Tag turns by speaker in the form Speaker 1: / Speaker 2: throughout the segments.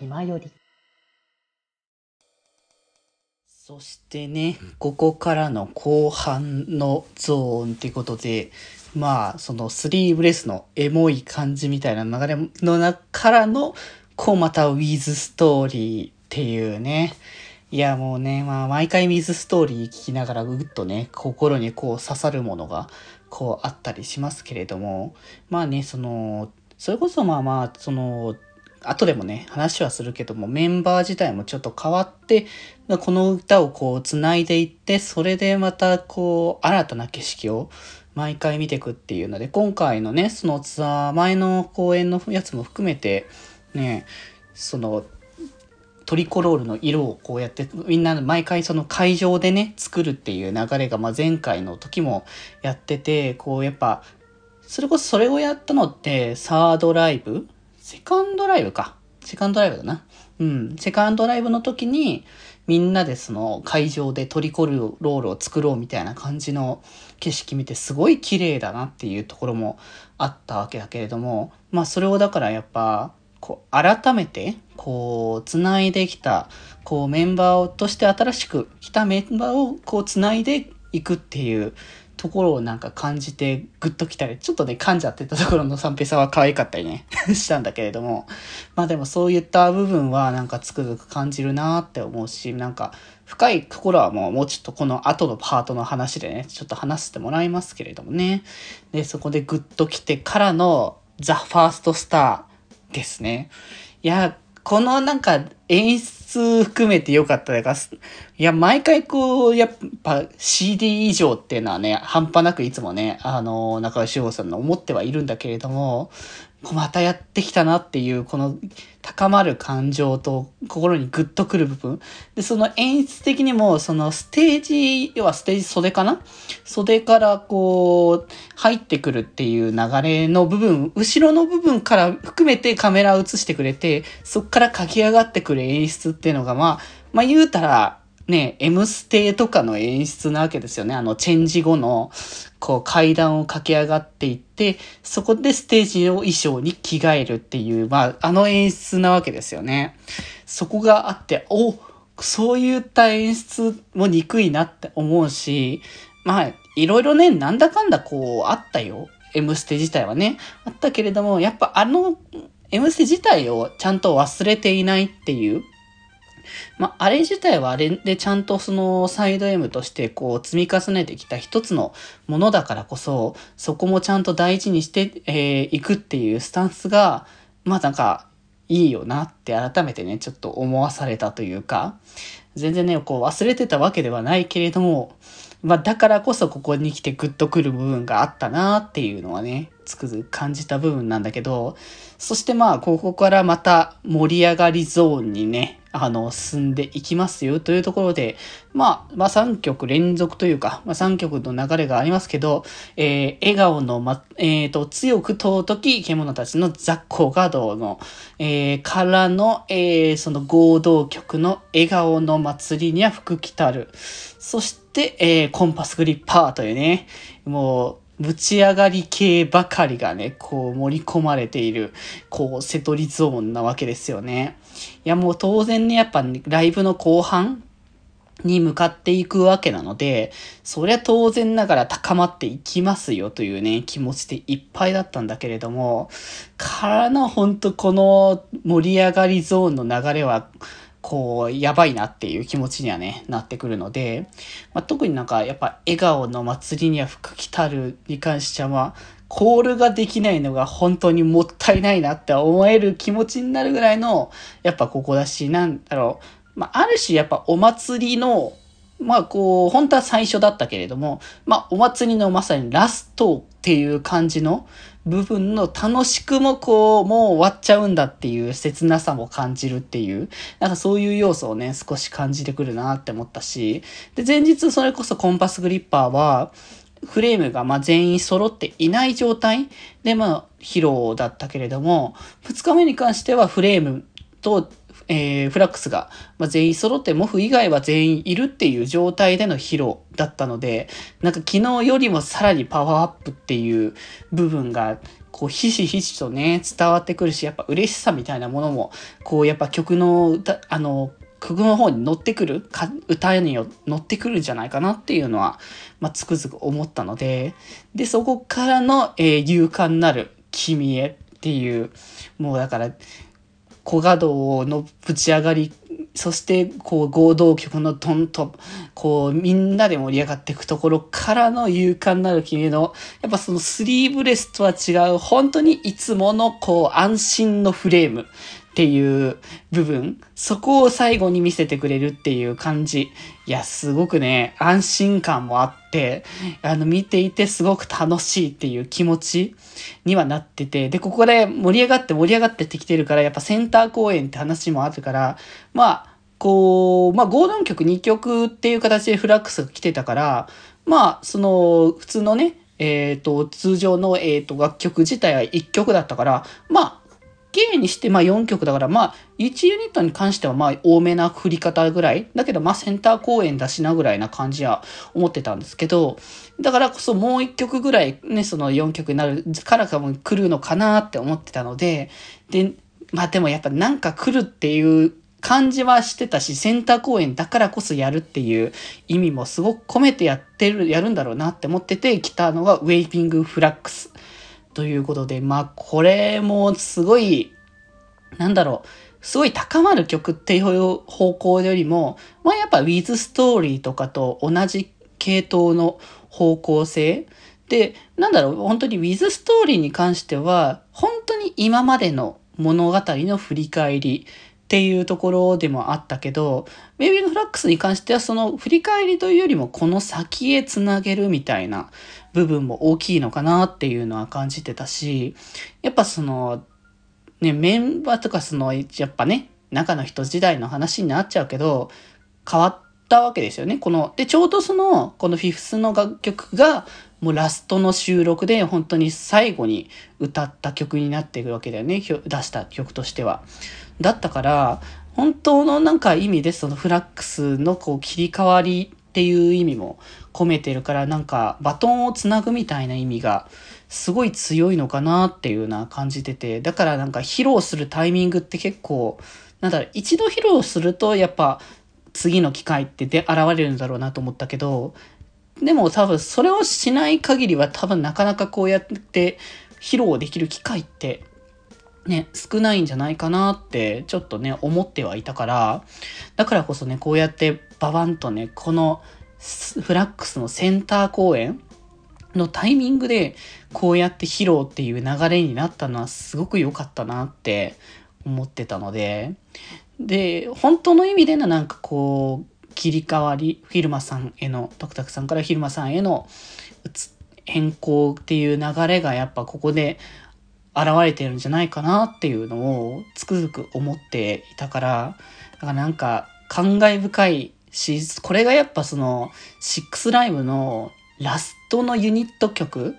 Speaker 1: 気まより。そしてね、ここからの後半のゾーンってことで、まあ、そのスリーブレスのエモい感じみたいな流れの中からの、こうまたウィズストーリーっていうね。いやもうね、まあ毎回ウィズストーリー聞きながらぐっとね、心にこう刺さるものがこうあったりしますけれども、まあね、その、それこそまあまあ、その、後でもね、話はするけども、メンバー自体もちょっと変わって、この歌をこう繋いでいって、それでまたこう、新たな景色を毎回見ていくっていうので、今回のね、そのツアー、前の公演のやつも含めて、ね、その、トリコロールの色をこうやって、みんな毎回その会場でね、作るっていう流れが、まあ、前回の時もやってて、こうやっぱ、それこそそれをやったのって、サードライブセカンドライブか。セカンドライブだな。うん。セカンドライブの時に、みんなでその会場でトリコロールを作ろうみたいな感じの景色見てすごい綺麗だなっていうところもあったわけだけれども、まあそれをだからやっぱ、こう改めて、こう、繋いできた、こうメンバーとして新しく来たメンバーをこう繋いでいくっていうところをなんか感じてグッときたり、ちょっとね、噛んじゃってたところの三平さんは可愛かったりね したんだけれども、まあでもそういった部分はなんかつくづく感じるなって思うし、なんか深いところはもうもうちょっとこの後のパートの話でね、ちょっと話してもらいますけれどもね。で、そこでグッと来てからのザ・ファーストスターですね。いや、このなんか演出含めて良かったかいや、毎回こう、やっぱ CD 以上っていうのはね、半端なくいつもね、あの、中川志保さんの思ってはいるんだけれども、またやってきたなっていう、この高まる感情と心にグッとくる部分。で、その演出的にも、そのステージ、要はステージ袖かな？袖からこう、入ってくるっていう流れの部分、後ろの部分から含めてカメラを映してくれて、そっから駆け上がってくれる演出っていうのが、まあ、まあ言うたら、ね、M ステとかの演出なわけですよね。あの、チェンジ後の、こう、階段を駆け上がっていって、そこでステージの衣装に着替えるっていう、まあ、あの演出なわけですよね。そこがあって、おそういった演出も憎いなって思うし、まあ、いろいろね、なんだかんだこう、あったよ。M ステ自体はね。あったけれども、やっぱあの、M ステ自体をちゃんと忘れていないっていう。まあ、あれ自体はあれでちゃんとそのサイド M としてこう積み重ねてきた一つのものだからこそ、そこもちゃんと大事にして、えー、いくっていうスタンスが、まあなんか、いいよなって改めてね、ちょっと思わされたというか、全然ね、こう忘れてたわけではないけれども、まあだからこそここに来てグッとくる部分があったなっていうのはね、つくづく感じた部分なんだけど、そしてまあここからまた盛り上がりゾーンにね、あの、進んでいきますよというところで、まあ、まあ3曲連続というか、まあ3曲の流れがありますけど、えー、笑顔のま、えっ、ー、と、強く尊き獣たちの雑魚画道の、えー、からの、えー、その合同曲の笑顔の祭りには福来たる。そして、えー、コンパスグリッパーというね、もう、ぶち上がり系ばかりがね、こう盛り込まれている、こう、セトリゾーンなわけですよね。いや、もう当然ね、やっぱ、ね、ライブの後半に向かっていくわけなので、そりゃ当然ながら高まっていきますよというね、気持ちでいっぱいだったんだけれども、からのほんとこの盛り上がりゾーンの流れは、こう、やばいなっていう気持ちにはね、なってくるので、まあ、特になんかやっぱ笑顔の祭りには福来たるに関しては、まあ、コールができないのが本当にもったいないなって思える気持ちになるぐらいの、やっぱここだし、なんだろう。まあ、ある種やっぱお祭りの、まあこう、本当は最初だったけれども、まあお祭りのまさにラストっていう感じの、部分の楽しくもこう、もう終わっちゃうんだっていう切なさも感じるっていう、なんかそういう要素をね、少し感じてくるなって思ったし、で、前日それこそコンパスグリッパーは、フレームがま全員揃っていない状態でま披露だったけれども、2日目に関してはフレームとえー、フラックスが、ま、全員揃ってモフ以外は全員いるっていう状態での披露だったので、なんか昨日よりもさらにパワーアップっていう部分が、こう、ひしひしとね、伝わってくるし、やっぱ嬉しさみたいなものも、こう、やっぱ曲の歌、あの、曲の方に乗ってくるか歌に乗ってくるんじゃないかなっていうのは、まあ、つくづく思ったので、で、そこからの、えー、勇敢なる君へっていう、もうだから、小画道のぶち上がり、そしてこう合同曲のトンと、こうみんなで盛り上がっていくところからの勇敢なる君の、やっぱそのスリーブレスとは違う、本当にいつものこう安心のフレーム。っていう部分、そこを最後に見せてくれるっていう感じ。いや、すごくね、安心感もあって、あの、見ていてすごく楽しいっていう気持ちにはなってて、で、ここで盛り上がって盛り上がってってきてるから、やっぱセンター公演って話もあるから、まあ、こう、まあ、合同曲2曲っていう形でフラックスが来てたから、まあ、その、普通のね、えっ、ー、と、通常の、えっ、ー、と、楽曲自体は1曲だったから、まあ、K にしてまあ4曲だから、まあ1ユニットに関してはまあ多めな振り方ぐらい。だけどまあセンター公演だしなぐらいな感じは思ってたんですけど、だからこそもう1曲ぐらいね、その4曲になるからかも来るのかなって思ってたので、で、まあでもやっぱなんか来るっていう感じはしてたし、センター公演だからこそやるっていう意味もすごく込めてやってる、やるんだろうなって思ってて来たのがウェイピングフラックス。ということで、まあ、これもすごい、なんだろう、すごい高まる曲っていう方向よりも、まあやっぱ With Story とかと同じ系統の方向性。で、なんだろう、本当に With Story に関しては、本当に今までの物語の振り返り。っていうところでもあったけど、ベイビーのフラックスに関してはその振り返りというよりもこの先へつなげるみたいな部分も大きいのかなっていうのは感じてたし、やっぱその、ね、メンバーとかその、やっぱね、中の人時代の話になっちゃうけど、変わったわけですよね。この、で、ちょうどその、このフィフスの楽曲が、もうラストの収録で本当に最後に歌った曲になっていくわけだよね。出した曲としては。だったから、本当のなんか意味でそのフラックスのこう切り替わりっていう意味も込めてるからなんかバトンをつなぐみたいな意味がすごい強いのかなっていうのは感じててだからなんか披露するタイミングって結構なんだろう一度披露するとやっぱ次の機会ってで現れるんだろうなと思ったけどでも多分それをしない限りは多分なかなかこうやって披露できる機会ってね、少ないんじゃないかなってちょっとね、思ってはいたから、だからこそね、こうやってババンとね、このフラックスのセンター公演のタイミングでこうやって披露っていう流れになったのはすごく良かったなって思ってたので、で、本当の意味でのなんかこう、切り替わり、フィルマさんへの、トクタクさんからフィルマさんへの変更っていう流れがやっぱここで現れてるんじゃないかなっていうのをつくづく思っていたから、だからなんか感慨深いし、これがやっぱその、シックスライブのラストのユニット曲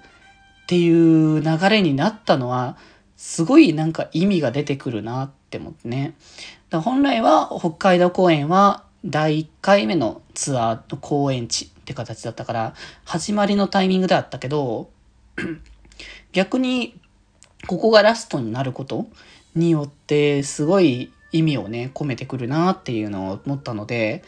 Speaker 1: っていう流れになったのは、すごいなんか意味が出てくるなって思ってね。だ本来は北海道公演は第1回目のツアーの公演地って形だったから、始まりのタイミングであったけど、逆にここがラストになることによってすごい意味をね、込めてくるなっていうのを思ったので、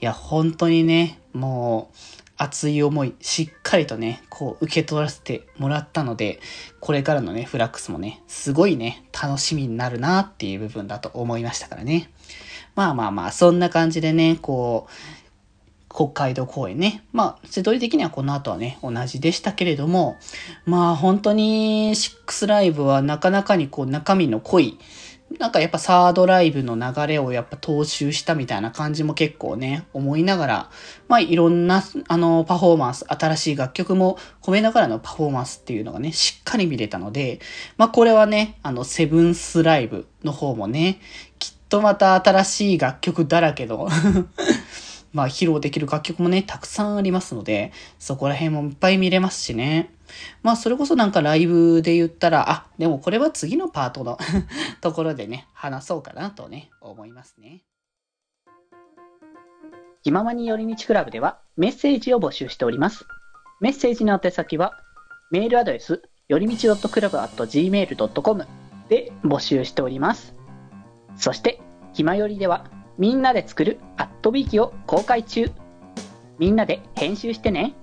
Speaker 1: いや、本当にね、もう、熱い思い、しっかりとね、こう、受け取らせてもらったので、これからのね、フラックスもね、すごいね、楽しみになるなっていう部分だと思いましたからね。まあまあまあ、そんな感じでね、こう、北海道公演ね。まあ、瀬戸り的にはこの後はね、同じでしたけれども、まあ本当に、シックスライブはなかなかにこう中身の濃い、なんかやっぱサードライブの流れをやっぱ踏襲したみたいな感じも結構ね、思いながら、まあいろんなあのパフォーマンス、新しい楽曲も込めながらのパフォーマンスっていうのがね、しっかり見れたので、まあこれはね、あのセブンスライブの方もね、きっとまた新しい楽曲だらけの まあ披露できる楽曲もね、たくさんありますので、そこら辺もいっぱい見れますしね。まあそれこそなんかライブで言ったら、あ、でもこれは次のパートの ところでね、話そうかなとね、思いますね。気ままに寄り道クラブではメッセージを募集しております。メッセージの宛先は、メールアドレス、よりみち .club.gmail.com で募集しております。そして、ひまよりでは、みんなで作るアットビーキを公開中。みんなで編集してね。